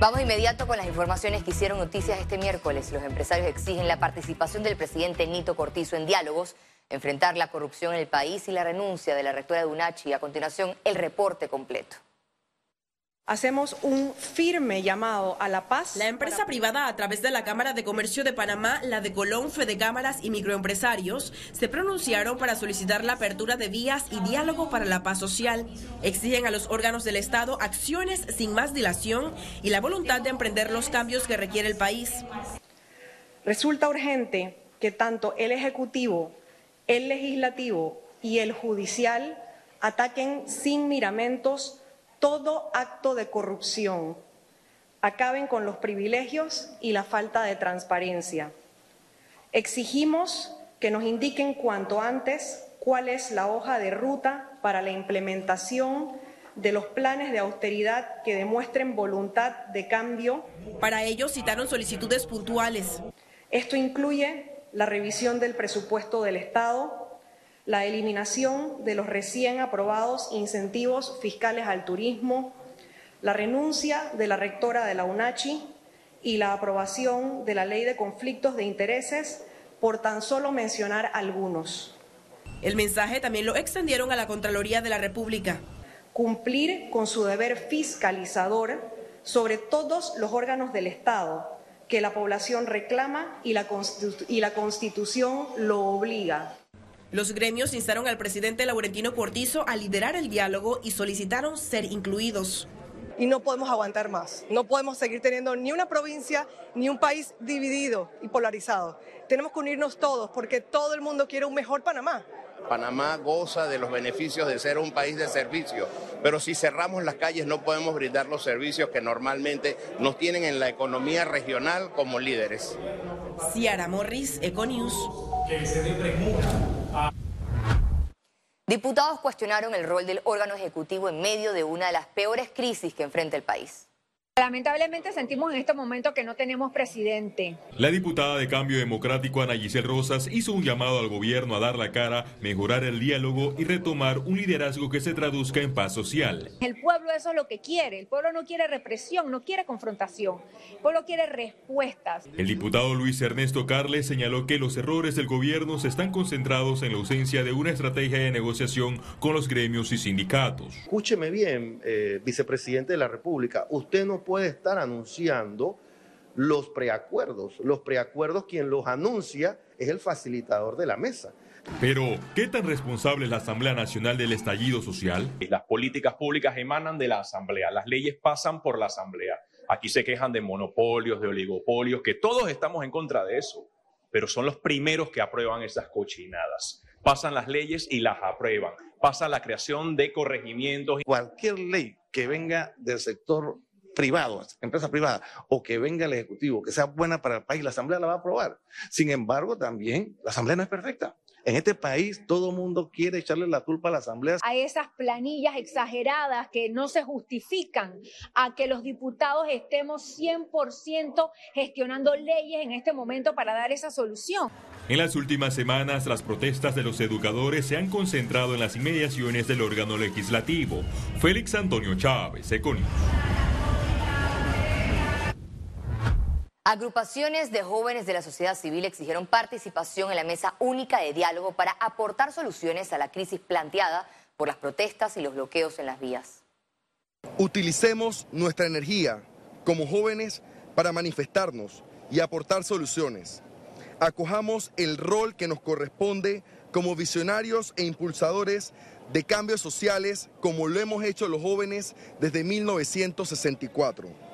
Vamos inmediato con las informaciones que hicieron noticias este miércoles. Los empresarios exigen la participación del presidente Nito Cortizo en diálogos, enfrentar la corrupción en el país y la renuncia de la rectora de UNACHI. A continuación, el reporte completo hacemos un firme llamado a la paz. La empresa privada, a través de la Cámara de Comercio de Panamá, la de Colón, Fede Cámaras y Microempresarios, se pronunciaron para solicitar la apertura de vías y diálogo para la paz social. Exigen a los órganos del Estado acciones sin más dilación y la voluntad de emprender los cambios que requiere el país. Resulta urgente que tanto el Ejecutivo, el Legislativo y el Judicial ataquen sin miramentos todo acto de corrupción, acaben con los privilegios y la falta de transparencia. Exigimos que nos indiquen cuanto antes cuál es la hoja de ruta para la implementación de los planes de austeridad que demuestren voluntad de cambio. Para ello citaron solicitudes puntuales. Esto incluye la revisión del presupuesto del Estado, la eliminación de los recién aprobados incentivos fiscales al turismo, la renuncia de la rectora de la UNACHI y la aprobación de la ley de conflictos de intereses, por tan solo mencionar algunos. El mensaje también lo extendieron a la Contraloría de la República. Cumplir con su deber fiscalizador sobre todos los órganos del Estado que la población reclama y la, y la Constitución lo obliga. Los gremios instaron al presidente Laurentino Cortizo a liderar el diálogo y solicitaron ser incluidos. Y no podemos aguantar más. No podemos seguir teniendo ni una provincia ni un país dividido y polarizado. Tenemos que unirnos todos porque todo el mundo quiere un mejor Panamá. Panamá goza de los beneficios de ser un país de servicio, pero si cerramos las calles no podemos brindar los servicios que normalmente nos tienen en la economía regional como líderes. Ciara Morris, Econews. Que se Diputados cuestionaron el rol del órgano ejecutivo en medio de una de las peores crisis que enfrenta el país. Lamentablemente sentimos en este momento que no tenemos presidente. La diputada de Cambio Democrático Ana Giselle Rosas hizo un llamado al gobierno a dar la cara, mejorar el diálogo y retomar un liderazgo que se traduzca en paz social. El pueblo eso es lo que quiere. El pueblo no quiere represión, no quiere confrontación. El pueblo quiere respuestas. El diputado Luis Ernesto Carles señaló que los errores del gobierno se están concentrados en la ausencia de una estrategia de negociación con los gremios y sindicatos. Escúcheme bien, eh, vicepresidente de la República. Usted no puede estar anunciando los preacuerdos. Los preacuerdos, quien los anuncia es el facilitador de la mesa. Pero, ¿qué tan responsable es la Asamblea Nacional del estallido social? Las políticas públicas emanan de la Asamblea, las leyes pasan por la Asamblea. Aquí se quejan de monopolios, de oligopolios, que todos estamos en contra de eso, pero son los primeros que aprueban esas cochinadas. Pasan las leyes y las aprueban. Pasa la creación de corregimientos. Cualquier ley que venga del sector privado, empresa privada, o que venga el Ejecutivo, que sea buena para el país, la Asamblea la va a aprobar. Sin embargo, también la Asamblea no es perfecta. En este país todo el mundo quiere echarle la culpa a la Asamblea. A esas planillas exageradas que no se justifican a que los diputados estemos 100% gestionando leyes en este momento para dar esa solución. En las últimas semanas, las protestas de los educadores se han concentrado en las inmediaciones del órgano legislativo. Félix Antonio Chávez, Econius. Agrupaciones de jóvenes de la sociedad civil exigieron participación en la mesa única de diálogo para aportar soluciones a la crisis planteada por las protestas y los bloqueos en las vías. Utilicemos nuestra energía como jóvenes para manifestarnos y aportar soluciones. Acojamos el rol que nos corresponde como visionarios e impulsadores de cambios sociales como lo hemos hecho los jóvenes desde 1964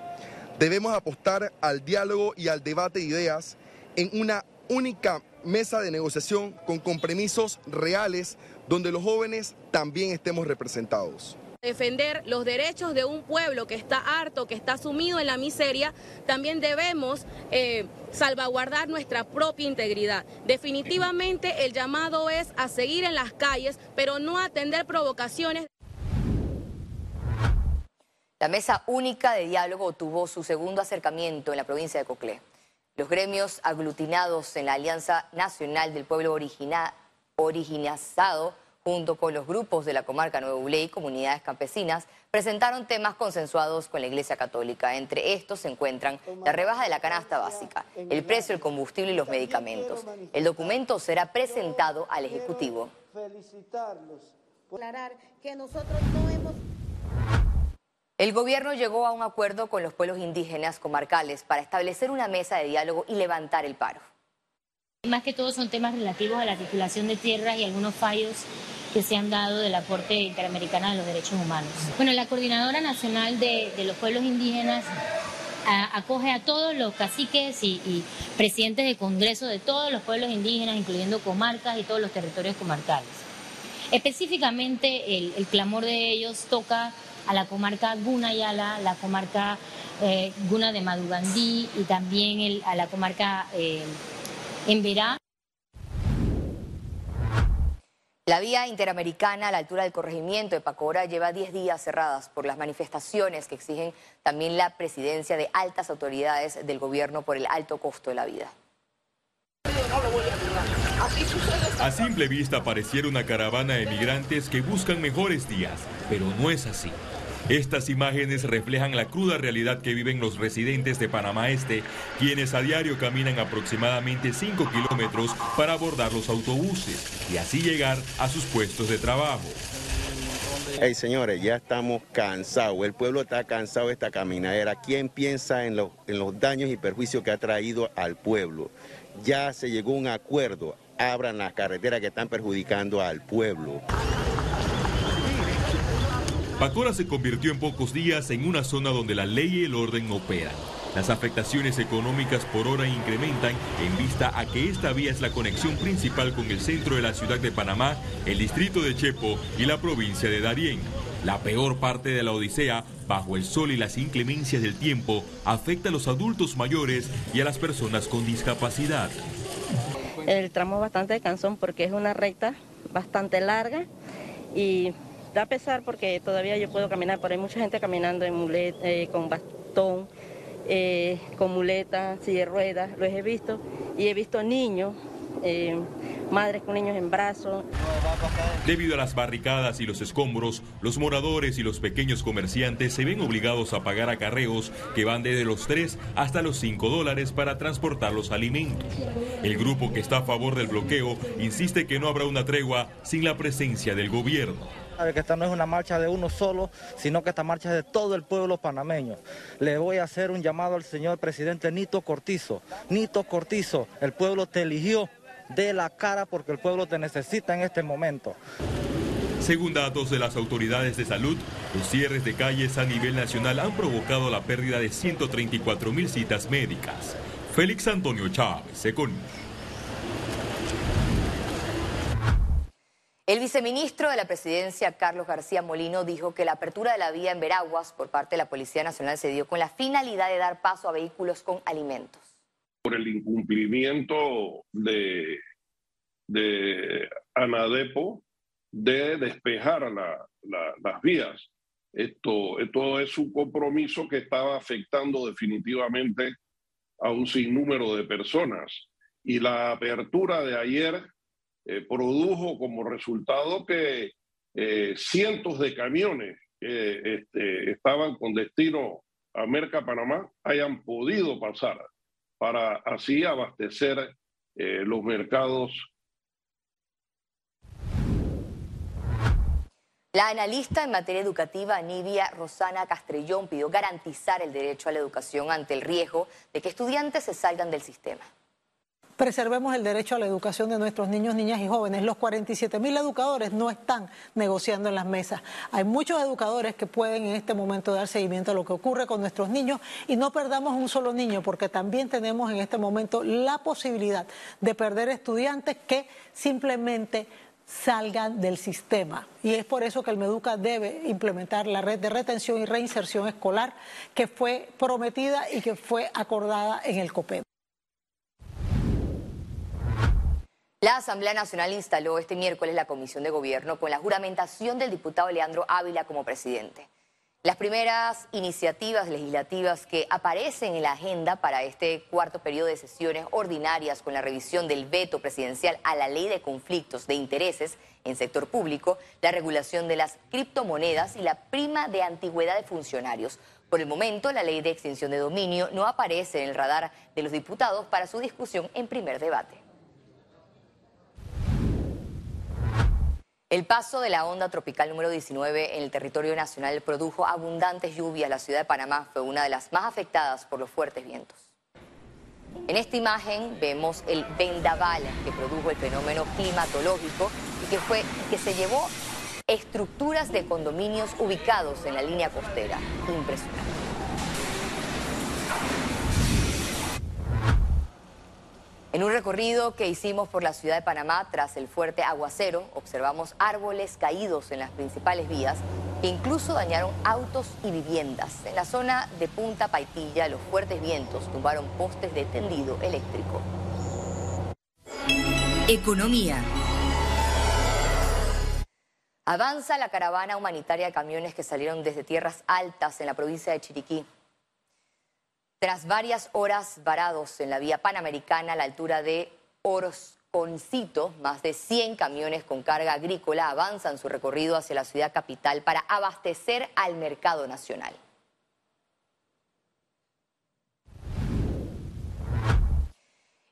Debemos apostar al diálogo y al debate de ideas en una única mesa de negociación con compromisos reales donde los jóvenes también estemos representados. Defender los derechos de un pueblo que está harto, que está sumido en la miseria, también debemos eh, salvaguardar nuestra propia integridad. Definitivamente el llamado es a seguir en las calles, pero no atender provocaciones. La mesa única de diálogo tuvo su segundo acercamiento en la provincia de Coclé. Los gremios aglutinados en la Alianza Nacional del Pueblo Originazado junto con los grupos de la comarca Nuevo Uley y comunidades campesinas, presentaron temas consensuados con la Iglesia Católica. Entre estos se encuentran la rebaja de la canasta básica, el precio del combustible y los medicamentos. El documento será presentado al Ejecutivo. que nosotros no hemos el gobierno llegó a un acuerdo con los pueblos indígenas comarcales para establecer una mesa de diálogo y levantar el paro. Más que todo son temas relativos a la titulación de tierras y algunos fallos que se han dado de la Corte Interamericana de los Derechos Humanos. Bueno, la Coordinadora Nacional de, los Pueblos Indígenas acoge a todos los caciques y, presidentes de Congreso de todos los pueblos indígenas, incluyendo comarcas y todos los territorios comarcales. Específicamente, el clamor de ellos toca a la comarca Gunayala, la comarca eh, Guna de Madugandí y también a la comarca eh, Emberá. La vía interamericana a la altura del corregimiento de Pacora lleva 10 días cerradas por las manifestaciones que exigen también la presidencia de altas autoridades del gobierno por el alto costo de la vida. A simple vista pareciera una caravana de migrantes que buscan mejores días, pero no es así. Estas imágenes reflejan la cruda realidad que viven los residentes de Panamá Este, quienes a diario caminan aproximadamente 5 kilómetros para abordar los autobuses y así llegar a sus puestos de trabajo. Hey, señores, ya estamos cansados. El pueblo está cansado de esta caminadera. ¿Quién piensa en, en los daños y perjuicios que ha traído al pueblo? Ya se llegó un acuerdo. Abran las carreteras que están perjudicando al pueblo. Pacora se convirtió en pocos días en una zona donde la ley y el orden operan. Las afectaciones económicas por hora incrementan en vista a que esta vía es la conexión principal con el centro de la ciudad de Panamá, el distrito de Chepo y la provincia de Darién. La peor parte de la odisea, bajo el sol y las inclemencias del tiempo, afecta a los adultos mayores y a las personas con discapacidad. El tramo bastante cansón porque es una recta bastante larga y da pesar porque todavía yo puedo caminar, pero hay mucha gente caminando en eh, con bastón, eh, con muleta, silla de ruedas, los he visto, y he visto niños, eh, madres con niños en brazos. Debido a las barricadas y los escombros, los moradores y los pequeños comerciantes se ven obligados a pagar acarreos que van desde los 3 hasta los 5 dólares para transportar los alimentos. El grupo que está a favor del bloqueo insiste que no habrá una tregua sin la presencia del gobierno que esta no es una marcha de uno solo, sino que esta marcha es de todo el pueblo panameño. Le voy a hacer un llamado al señor presidente Nito Cortizo. Nito Cortizo, el pueblo te eligió de la cara porque el pueblo te necesita en este momento. Según datos de las autoridades de salud, los cierres de calles a nivel nacional han provocado la pérdida de 134 mil citas médicas. Félix Antonio Chávez, Econ. El viceministro de la presidencia, Carlos García Molino, dijo que la apertura de la vía en Veraguas por parte de la Policía Nacional se dio con la finalidad de dar paso a vehículos con alimentos. Por el incumplimiento de, de Anadepo de despejar las vías. Esto, esto es un compromiso que estaba afectando definitivamente a un sinnúmero de personas. Y la apertura de ayer eh, produjo como resultado que eh, cientos de camiones que este, estaban con destino a Merca, Panamá, hayan podido pasar para así abastecer eh, los mercados. La analista en materia educativa Nidia Rosana Castrellón pidió garantizar el derecho a la educación ante el riesgo de que estudiantes se salgan del sistema preservemos el derecho a la educación de nuestros niños, niñas y jóvenes. Los 47 mil educadores no están negociando en las mesas. Hay muchos educadores que pueden en este momento dar seguimiento a lo que ocurre con nuestros niños y no perdamos un solo niño porque también tenemos en este momento la posibilidad de perder estudiantes que simplemente salgan del sistema. Y es por eso que el Meduca debe implementar la red de retención y reinserción escolar que fue prometida y que fue acordada en el COPED. La Asamblea Nacional instaló este miércoles la Comisión de Gobierno con la juramentación del diputado Leandro Ávila como presidente. Las primeras iniciativas legislativas que aparecen en la agenda para este cuarto periodo de sesiones ordinarias con la revisión del veto presidencial a la ley de conflictos de intereses en sector público, la regulación de las criptomonedas y la prima de antigüedad de funcionarios. Por el momento, la ley de extinción de dominio no aparece en el radar de los diputados para su discusión en primer debate. El paso de la onda tropical número 19 en el territorio nacional produjo abundantes lluvias. La ciudad de Panamá fue una de las más afectadas por los fuertes vientos. En esta imagen vemos el vendaval que produjo el fenómeno climatológico y que, fue, que se llevó estructuras de condominios ubicados en la línea costera. Impresionante. En un recorrido que hicimos por la ciudad de Panamá tras el fuerte aguacero, observamos árboles caídos en las principales vías que incluso dañaron autos y viviendas. En la zona de Punta Paitilla, los fuertes vientos tumbaron postes de tendido eléctrico. Economía. Avanza la caravana humanitaria de camiones que salieron desde tierras altas en la provincia de Chiriquí. Tras varias horas varados en la vía panamericana a la altura de Orozconcito, más de 100 camiones con carga agrícola avanzan su recorrido hacia la ciudad capital para abastecer al mercado nacional.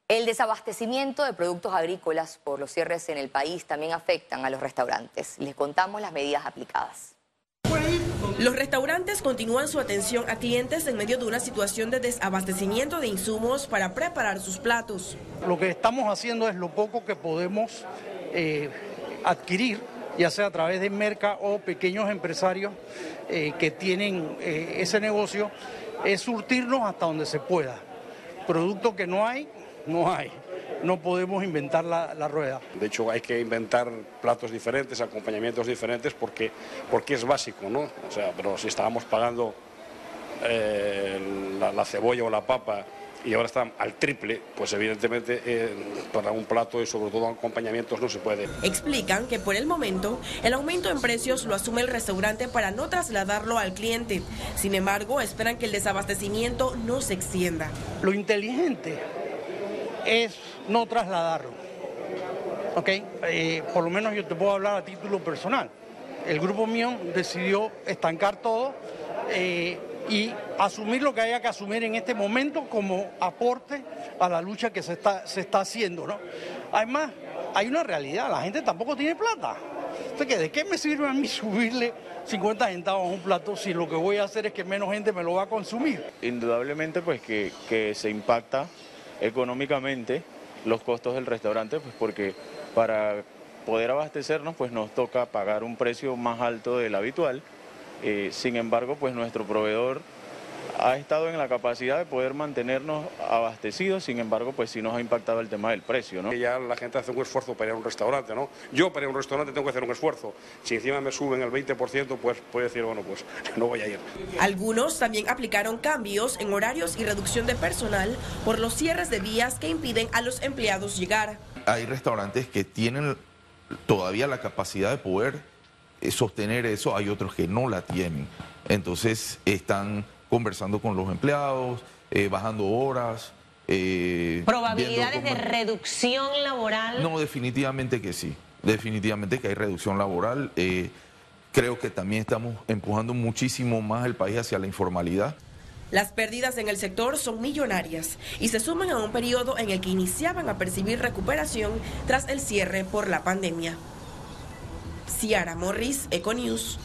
El desabastecimiento de productos agrícolas por los cierres en el país también afectan a los restaurantes. Les contamos las medidas aplicadas. Los restaurantes continúan su atención a clientes en medio de una situación de desabastecimiento de insumos para preparar sus platos. Lo que estamos haciendo es lo poco que podemos eh, adquirir, ya sea a través de merca o pequeños empresarios eh, que tienen eh, ese negocio, es surtirnos hasta donde se pueda. Producto que no hay, no hay no podemos inventar la, rueda. De hecho, hay que inventar platos diferentes, acompañamientos diferentes, porque, porque es básico, ¿no? O sea, pero si estábamos pagando eh, la, cebolla o la papa y ahora están al triple, pues evidentemente eh, para un plato y sobre todo acompañamientos no se puede. Explican que por el momento el aumento en precios lo asume el restaurante para no trasladarlo al cliente. Sin embargo, esperan que el desabastecimiento no se extienda. Lo inteligente es no trasladarlo. ¿Ok? Eh, por lo menos yo te puedo hablar a título personal. El grupo mío decidió estancar todo eh, y asumir lo que haya que asumir en este momento como aporte a la lucha que se está, se está haciendo. ¿no? Además, hay una realidad, la gente tampoco tiene plata. Entonces, ¿de qué me sirve a mí subirle 50 centavos a un plato si lo que voy a hacer es que menos gente me lo va a consumir? Indudablemente, pues que, que se impacta económicamente los costos del restaurante, pues porque para poder abastecernos pues nos toca pagar un precio más alto del habitual. Eh, sin embargo, pues nuestro proveedor ha estado en la capacidad de poder mantenernos abastecidos, sin embargo, pues sí nos ha impactado el tema del precio, ¿no? Ya la gente hace un esfuerzo para ir a un restaurante, ¿no? Yo para ir a un restaurante tengo que hacer un esfuerzo. Si encima me suben el 20%, pues puedo decir, bueno, pues no voy a ir. Algunos también aplicaron cambios en horarios y reducción de personal por los cierres de vías que impiden a los empleados llegar. Hay restaurantes que tienen todavía la capacidad de poder sostener eso, hay otros que no la tienen. Entonces están conversando con los empleados, eh, bajando horas. Eh, ¿Probabilidades de reducción laboral? No, definitivamente que sí. Definitivamente que hay reducción laboral. Eh, creo que también estamos empujando muchísimo más el país hacia la informalidad. Las pérdidas en el sector son millonarias y se suman a un periodo en el que iniciaban a percibir recuperación tras el cierre por la pandemia. Ciara Morris, Econews.